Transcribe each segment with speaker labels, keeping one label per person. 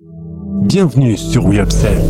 Speaker 1: Bienvenue sur We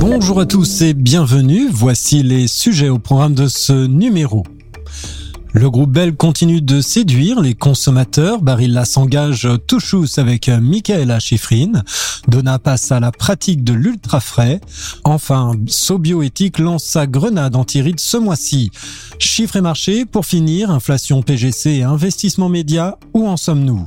Speaker 2: Bonjour à tous et bienvenue. Voici les sujets au programme de ce numéro. Le groupe Bell continue de séduire les consommateurs. Barilla s'engage tout chousse avec Michaela Schifrin. Donna passe à la pratique de l'ultra frais. Enfin, Sobioéthique lance sa grenade anti-rides ce mois-ci. Chiffres et marché, pour finir, inflation PGC et investissement média, où en sommes-nous?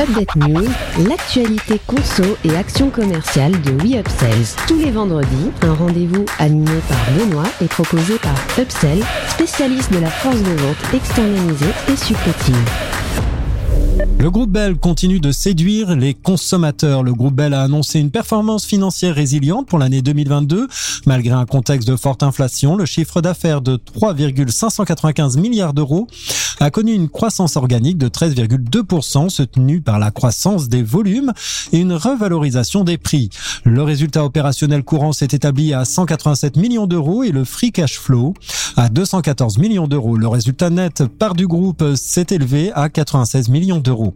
Speaker 3: Update News, l'actualité conso et action commerciale de WeUpsells. Tous les vendredis, un rendez-vous animé par Benoît et proposé par Upsell, spécialiste de la force de vente externalisée et supplétive.
Speaker 2: Le groupe Bell continue de séduire les consommateurs. Le groupe Bell a annoncé une performance financière résiliente pour l'année 2022. Malgré un contexte de forte inflation, le chiffre d'affaires de 3,595 milliards d'euros a connu une croissance organique de 13,2% soutenue par la croissance des volumes et une revalorisation des prix. Le résultat opérationnel courant s'est établi à 187 millions d'euros et le free cash flow à 214 millions d'euros. Le résultat net par du groupe s'est élevé à 96 millions d'euros.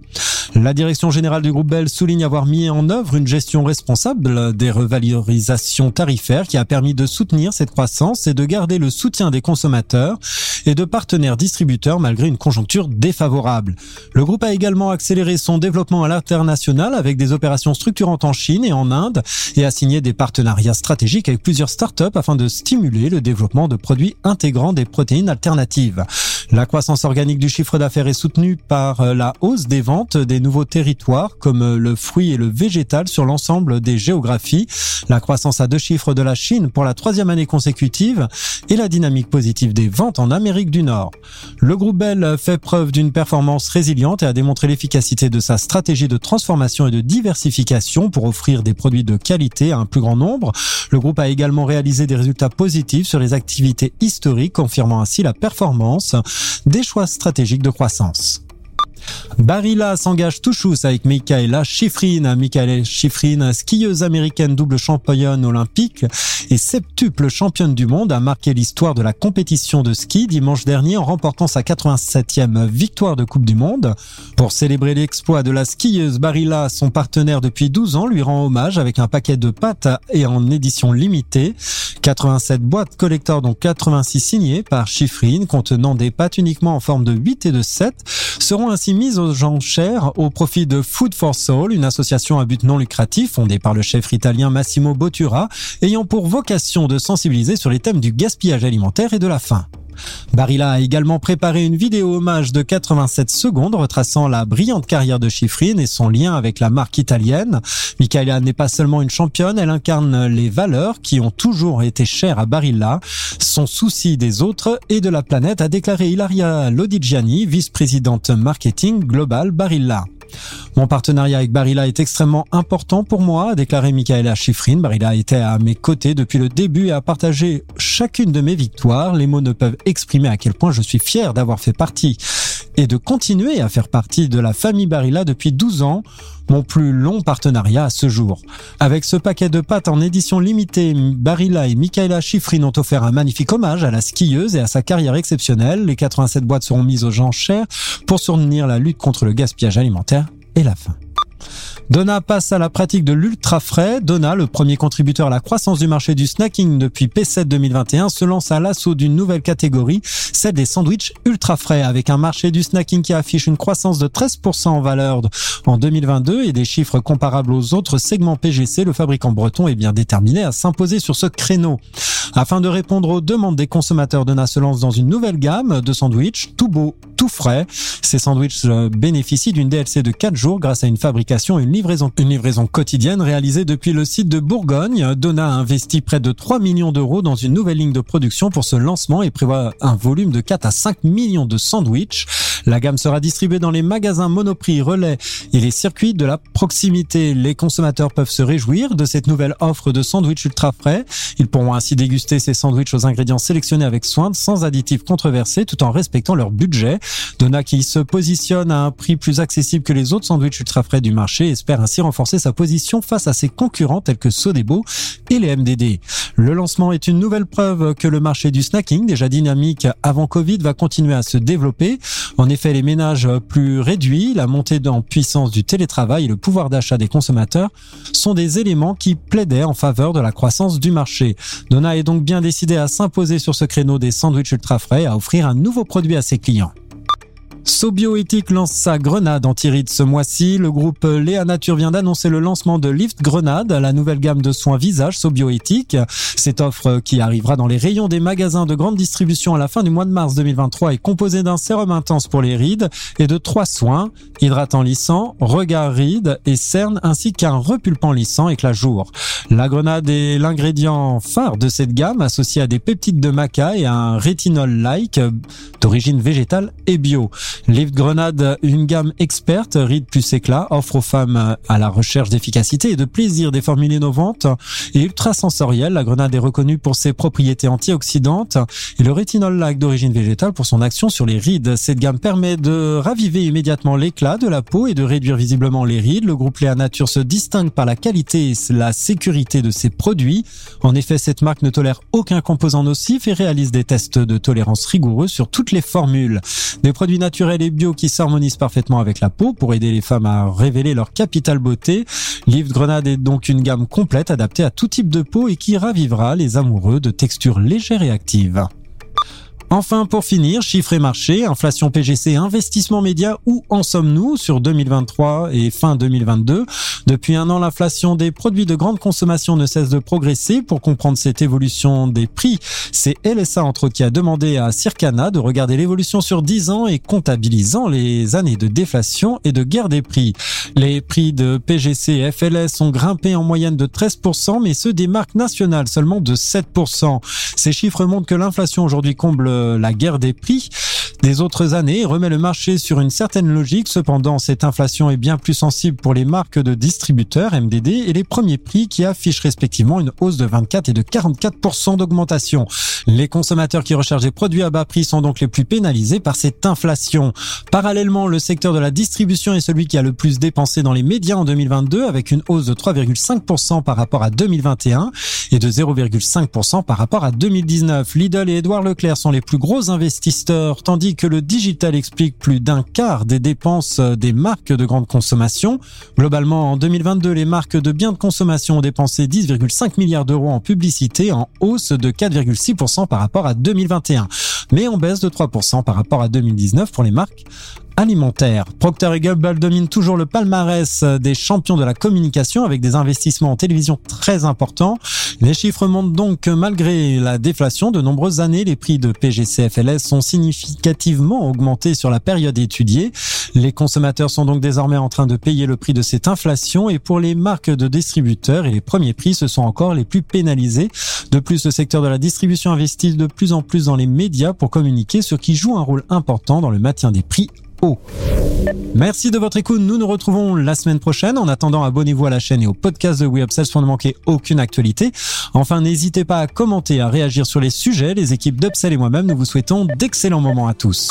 Speaker 2: La direction générale du groupe Bell souligne avoir mis en œuvre une gestion responsable des revalorisations tarifaires qui a permis de soutenir cette croissance et de garder le soutien des consommateurs et de partenaires distributeurs malgré une conjoncture défavorable. Le groupe a également accéléré son développement à l'international avec des opérations structurantes en Chine et en Inde et a signé des partenariats stratégiques avec plusieurs startups afin de stimuler le développement de produits intégrant des protéines alternatives. La croissance organique du chiffre d'affaires est soutenue par euh, la hausse des ventes des nouveaux territoires comme euh, le fruit et le végétal sur l'ensemble des géographies, la croissance à deux chiffres de la Chine pour la troisième année consécutive et la dynamique positive des ventes en Amérique du Nord. Le groupe Bell fait preuve d'une performance résiliente et a démontré l'efficacité de sa stratégie de transformation et de diversification pour offrir des produits de qualité à un plus grand nombre. Le groupe a également réalisé des résultats positifs sur les activités historiques, confirmant ainsi la performance des choix stratégiques de croissance. Barilla s'engage tout chousse avec Michaela Schifrin. Michaela Schifrin, skieuse américaine double championne olympique et septuple championne du monde, a marqué l'histoire de la compétition de ski dimanche dernier en remportant sa 87e victoire de Coupe du Monde. Pour célébrer l'exploit de la skieuse Barilla, son partenaire depuis 12 ans lui rend hommage avec un paquet de pâtes et en édition limitée. 87 boîtes collector dont 86 signées par Schifrin contenant des pâtes uniquement en forme de 8 et de 7 seront ainsi mises aux enchères au profit de Food for Soul, une association à but non lucratif fondée par le chef italien Massimo Bottura, ayant pour vocation de sensibiliser sur les thèmes du gaspillage alimentaire et de la faim. Barilla a également préparé une vidéo hommage de 87 secondes retraçant la brillante carrière de Schifrin et son lien avec la marque italienne. Michaela n'est pas seulement une championne, elle incarne les valeurs qui ont toujours été chères à Barilla, son souci des autres et de la planète, a déclaré Ilaria Lodigiani, vice-présidente marketing global Barilla. Mon partenariat avec Barilla est extrêmement important pour moi, a déclaré Michaela Schifrin. Barilla était à mes côtés depuis le début et a partagé chacune de mes victoires. Les mots ne peuvent exprimer à quel point je suis fier d'avoir fait partie et de continuer à faire partie de la famille Barilla depuis 12 ans, mon plus long partenariat à ce jour. Avec ce paquet de pâtes en édition limitée, Barilla et Michaela Schifrin ont offert un magnifique hommage à la skieuse et à sa carrière exceptionnelle. Les 87 boîtes seront mises aux enchères pour soutenir la lutte contre le gaspillage alimentaire et la faim. Donna passe à la pratique de l'ultra frais. Donna, le premier contributeur à la croissance du marché du snacking depuis P7 2021, se lance à l'assaut d'une nouvelle catégorie, celle des sandwichs ultra frais, avec un marché du snacking qui affiche une croissance de 13% en valeur en 2022 et des chiffres comparables aux autres segments PGC. Le fabricant breton est bien déterminé à s'imposer sur ce créneau. Afin de répondre aux demandes des consommateurs, Donna se lance dans une nouvelle gamme de sandwichs tout beau, tout frais. Ces sandwichs euh, bénéficient d'une DLC de 4 jours grâce à une fabrication et une livraison, une livraison quotidienne réalisée depuis le site de Bourgogne. Donna a investi près de 3 millions d'euros dans une nouvelle ligne de production pour ce lancement et prévoit un volume de 4 à 5 millions de sandwichs. La gamme sera distribuée dans les magasins Monoprix, Relais et les circuits de la proximité. Les consommateurs peuvent se réjouir de cette nouvelle offre de sandwich ultra frais. Ils pourront ainsi déguster ces sandwichs aux ingrédients sélectionnés avec soin, sans additifs controversés, tout en respectant leur budget. Dona qui se positionne à un prix plus accessible que les autres sandwichs ultra frais du marché espère ainsi renforcer sa position face à ses concurrents tels que Sodebo et les MDD. Le lancement est une nouvelle preuve que le marché du snacking, déjà dynamique avant Covid, va continuer à se développer. Effet, les ménages plus réduits, la montée en puissance du télétravail et le pouvoir d'achat des consommateurs sont des éléments qui plaidaient en faveur de la croissance du marché. Donna est donc bien décidé à s'imposer sur ce créneau des sandwichs ultra frais, à offrir un nouveau produit à ses clients. Sobioéthique lance sa grenade anti-rides ce mois-ci. Le groupe Léa Nature vient d'annoncer le lancement de Lift Grenade, la nouvelle gamme de soins visage Sobioéthique. Cette offre qui arrivera dans les rayons des magasins de grande distribution à la fin du mois de mars 2023 est composée d'un sérum intense pour les rides et de trois soins, hydratant lissant, regard rides et cerne ainsi qu'un repulpant lissant éclat jour. La grenade est l'ingrédient phare de cette gamme associé à des peptides de maca et un rétinol-like d'origine végétale et bio. Lift Grenade, une gamme experte, ride plus éclat, offre aux femmes à la recherche d'efficacité et de plaisir des formules innovantes et ultra sensorielles. La grenade est reconnue pour ses propriétés antioxydantes et le rétinol lac d'origine végétale pour son action sur les rides. Cette gamme permet de raviver immédiatement l'éclat de la peau et de réduire visiblement les rides. Le groupe Léa Nature se distingue par la qualité et la sécurité de ses produits. En effet, cette marque ne tolère aucun composant nocif et réalise des tests de tolérance rigoureux sur toutes les formules. Des produits naturels naturel et bio qui s'harmonisent parfaitement avec la peau pour aider les femmes à révéler leur capital beauté. Lift Grenade est donc une gamme complète adaptée à tout type de peau et qui ravivera les amoureux de textures légères et actives. Enfin, pour finir, chiffres et marchés, inflation PGC, investissement média, où en sommes-nous sur 2023 et fin 2022 Depuis un an, l'inflation des produits de grande consommation ne cesse de progresser. Pour comprendre cette évolution des prix, c'est LSA entre qui a demandé à Circana de regarder l'évolution sur 10 ans et comptabilisant les années de déflation et de guerre des prix. Les prix de PGC et FLS ont grimpé en moyenne de 13%, mais ceux des marques nationales seulement de 7%. Ces chiffres montrent que l'inflation aujourd'hui comble la guerre des prix des autres années remet le marché sur une certaine logique. Cependant, cette inflation est bien plus sensible pour les marques de distributeurs MDD et les premiers prix qui affichent respectivement une hausse de 24 et de 44% d'augmentation. Les consommateurs qui recherchent des produits à bas prix sont donc les plus pénalisés par cette inflation. Parallèlement, le secteur de la distribution est celui qui a le plus dépensé dans les médias en 2022 avec une hausse de 3,5% par rapport à 2021 et de 0,5% par rapport à 2019. Lidl et Edouard Leclerc sont les plus gros investisseurs tandis que le digital explique plus d'un quart des dépenses des marques de grande consommation. Globalement, en 2022, les marques de biens de consommation ont dépensé 10,5 milliards d'euros en publicité, en hausse de 4,6% par rapport à 2021, mais en baisse de 3% par rapport à 2019 pour les marques alimentaire. Procter Gamble domine toujours le palmarès des champions de la communication avec des investissements en télévision très importants. Les chiffres montrent donc que malgré la déflation de nombreuses années, les prix de PGCFLS sont significativement augmentés sur la période étudiée. Les consommateurs sont donc désormais en train de payer le prix de cette inflation et pour les marques de distributeurs et les premiers prix, ce sont encore les plus pénalisés. De plus, le secteur de la distribution investit de plus en plus dans les médias pour communiquer, ce qui joue un rôle important dans le maintien des prix Merci de votre écoute. Nous nous retrouvons la semaine prochaine. En attendant, abonnez-vous à la chaîne et au podcast de WeUpsells pour ne manquer aucune actualité. Enfin, n'hésitez pas à commenter, à réagir sur les sujets. Les équipes d'Upsell et moi-même, nous vous souhaitons d'excellents moments à tous.